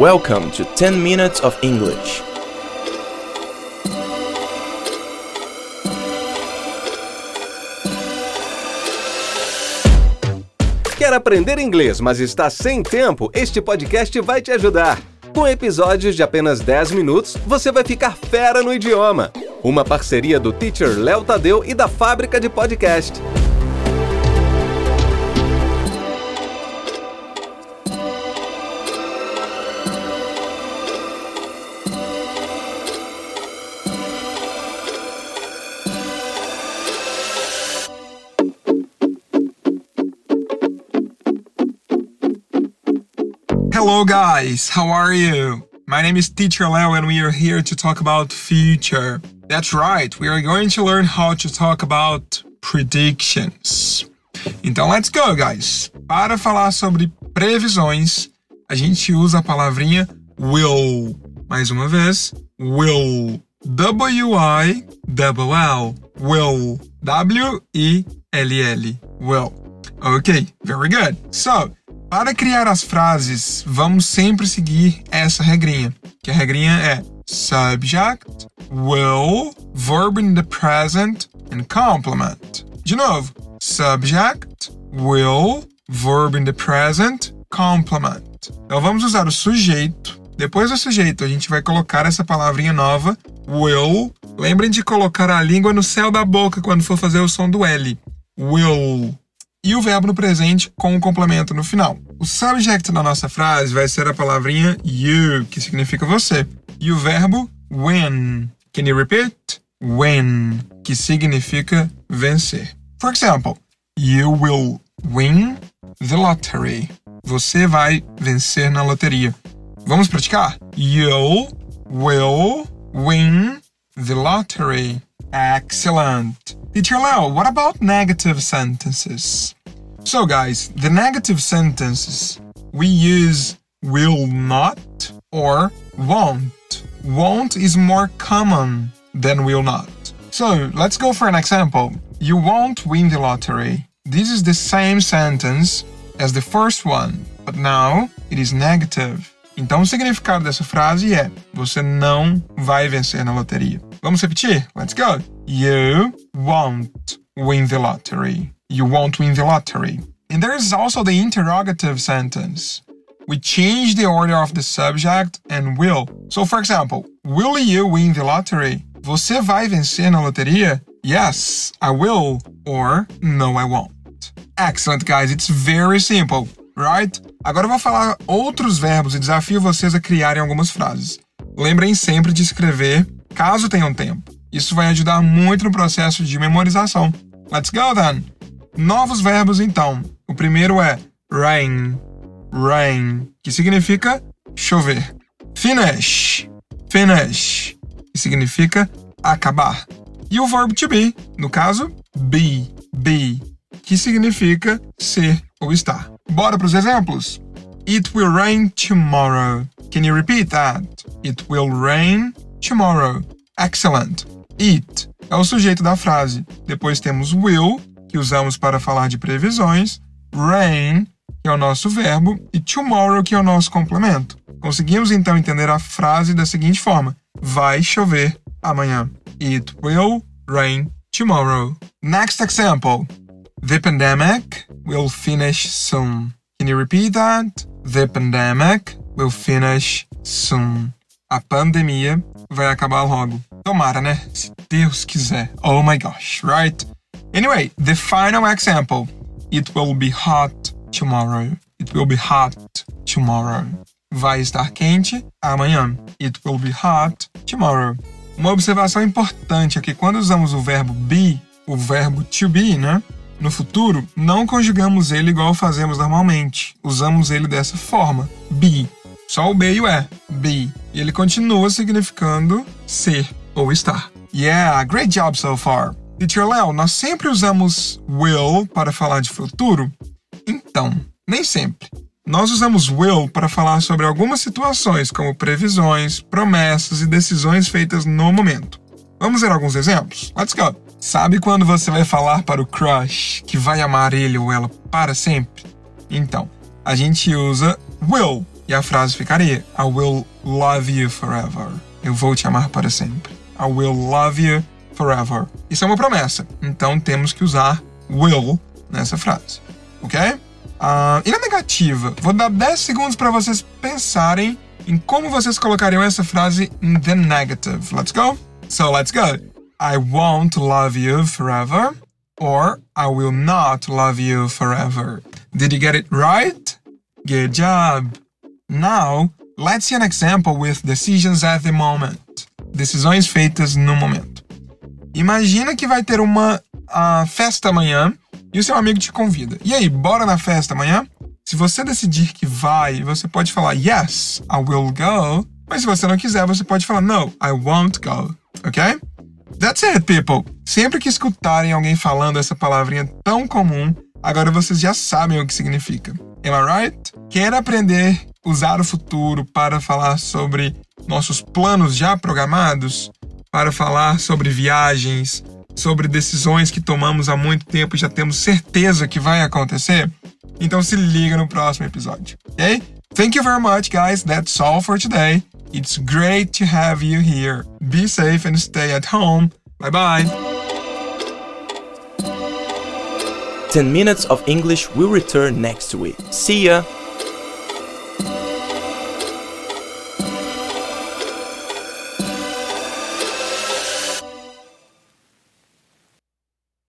Welcome to 10 Minutes of English. Quer aprender inglês, mas está sem tempo? Este podcast vai te ajudar. Com episódios de apenas 10 minutos, você vai ficar fera no idioma. Uma parceria do Teacher Léo Tadeu e da Fábrica de Podcast. Hello, guys. How are you? My name is Teacher Leo, and we are here to talk about future. That's right. We are going to learn how to talk about predictions. Então, let's go, guys. Para falar sobre previsões, a gente usa a palavrinha will. Mais uma vez, will. W-I-L-L. Will. W-I-L-L. Will. Ok, very good. So, para criar as frases, vamos sempre seguir essa regrinha, que a regrinha é subject, will, verb in the present and complement. De novo, subject, will, verb in the present, complement. Então vamos usar o sujeito. Depois do sujeito, a gente vai colocar essa palavrinha nova, will. Lembrem de colocar a língua no céu da boca quando for fazer o som do L. Will e o verbo no presente com o complemento no final. O subject da nossa frase vai ser a palavrinha you, que significa você, e o verbo win. Can you repeat? Win, que significa vencer. For example, you will win the lottery. Você vai vencer na loteria. Vamos praticar? You will win the lottery. Excellent. Teacher Leo, what about negative sentences? So, guys, the negative sentences we use will not or won't. Won't is more common than will not. So, let's go for an example. You won't win the lottery. This is the same sentence as the first one, but now it is negative. Então, o significado dessa frase é: você não vai vencer na loteria. Vamos repetir? Let's go. You won't win the lottery. You won't win the lottery. And there is also the interrogative sentence. We change the order of the subject and will. So, for example, will you win the lottery? Você vai vencer na loteria? Yes, I will. Or no, I won't. Excellent, guys. It's very simple, right? Agora eu vou falar outros verbos e desafio vocês a criarem algumas frases. Lembrem sempre de escrever caso tenham tempo. Isso vai ajudar muito no processo de memorização. Let's go then! Novos verbos então. O primeiro é rain, rain, que significa chover. Finish, finish, que significa acabar. E o verbo to be, no caso, be, be, que significa ser ou estar. Bora para os exemplos? It will rain tomorrow. Can you repeat that? It will rain tomorrow. Excellent. It é o sujeito da frase. Depois temos will, que usamos para falar de previsões, rain, que é o nosso verbo, e tomorrow, que é o nosso complemento. Conseguimos então entender a frase da seguinte forma: Vai chover amanhã. It will rain tomorrow. Next example. The pandemic will finish soon. Can you repeat that? The pandemic will finish soon. A pandemia vai acabar logo. Tomara, né? Se Deus quiser. Oh my gosh, right? Anyway, the final example. It will be hot tomorrow. It will be hot tomorrow. Vai estar quente amanhã. It will be hot tomorrow. Uma observação importante é que quando usamos o verbo be, o verbo to be, né? No futuro, não conjugamos ele igual fazemos normalmente. Usamos ele dessa forma: be. Só o be e o é. Be. E ele continua significando ser ou estar. Yeah, great job so far. Teacher Léo, nós sempre usamos will para falar de futuro? Então, nem sempre. Nós usamos will para falar sobre algumas situações, como previsões, promessas e decisões feitas no momento. Vamos ver alguns exemplos? Let's go! Sabe quando você vai falar para o crush que vai amar ele ou ela para sempre? Então, a gente usa will E a frase ficaria: I will love you forever. Eu vou te amar para sempre. I will love you forever. Isso é uma promessa. Então temos que usar will nessa frase. Ok? Uh, e na negativa, vou dar 10 segundos para vocês pensarem em como vocês colocariam essa frase in the negative. Let's go? So let's go. I won't love you forever or I will not love you forever. Did you get it right? Good job. Now, let's see an example with decisions at the moment. Decisões feitas no momento. Imagina que vai ter uma uh, festa amanhã e o seu amigo te convida. E aí, bora na festa amanhã? Se você decidir que vai, você pode falar yes, I will go. Mas se você não quiser, você pode falar no, I won't go. Ok? That's it, people. Sempre que escutarem alguém falando essa palavrinha tão comum, agora vocês já sabem o que significa. Am I right? Quer aprender usar o futuro para falar sobre nossos planos já programados? Para falar sobre viagens, sobre decisões que tomamos há muito tempo e já temos certeza que vai acontecer? Então se liga no próximo episódio, ok? Thank you very much, guys. That's all for today. It's great to have you here. Be safe and stay at home. Bye bye. 10 Minutes of English will return next week. See ya!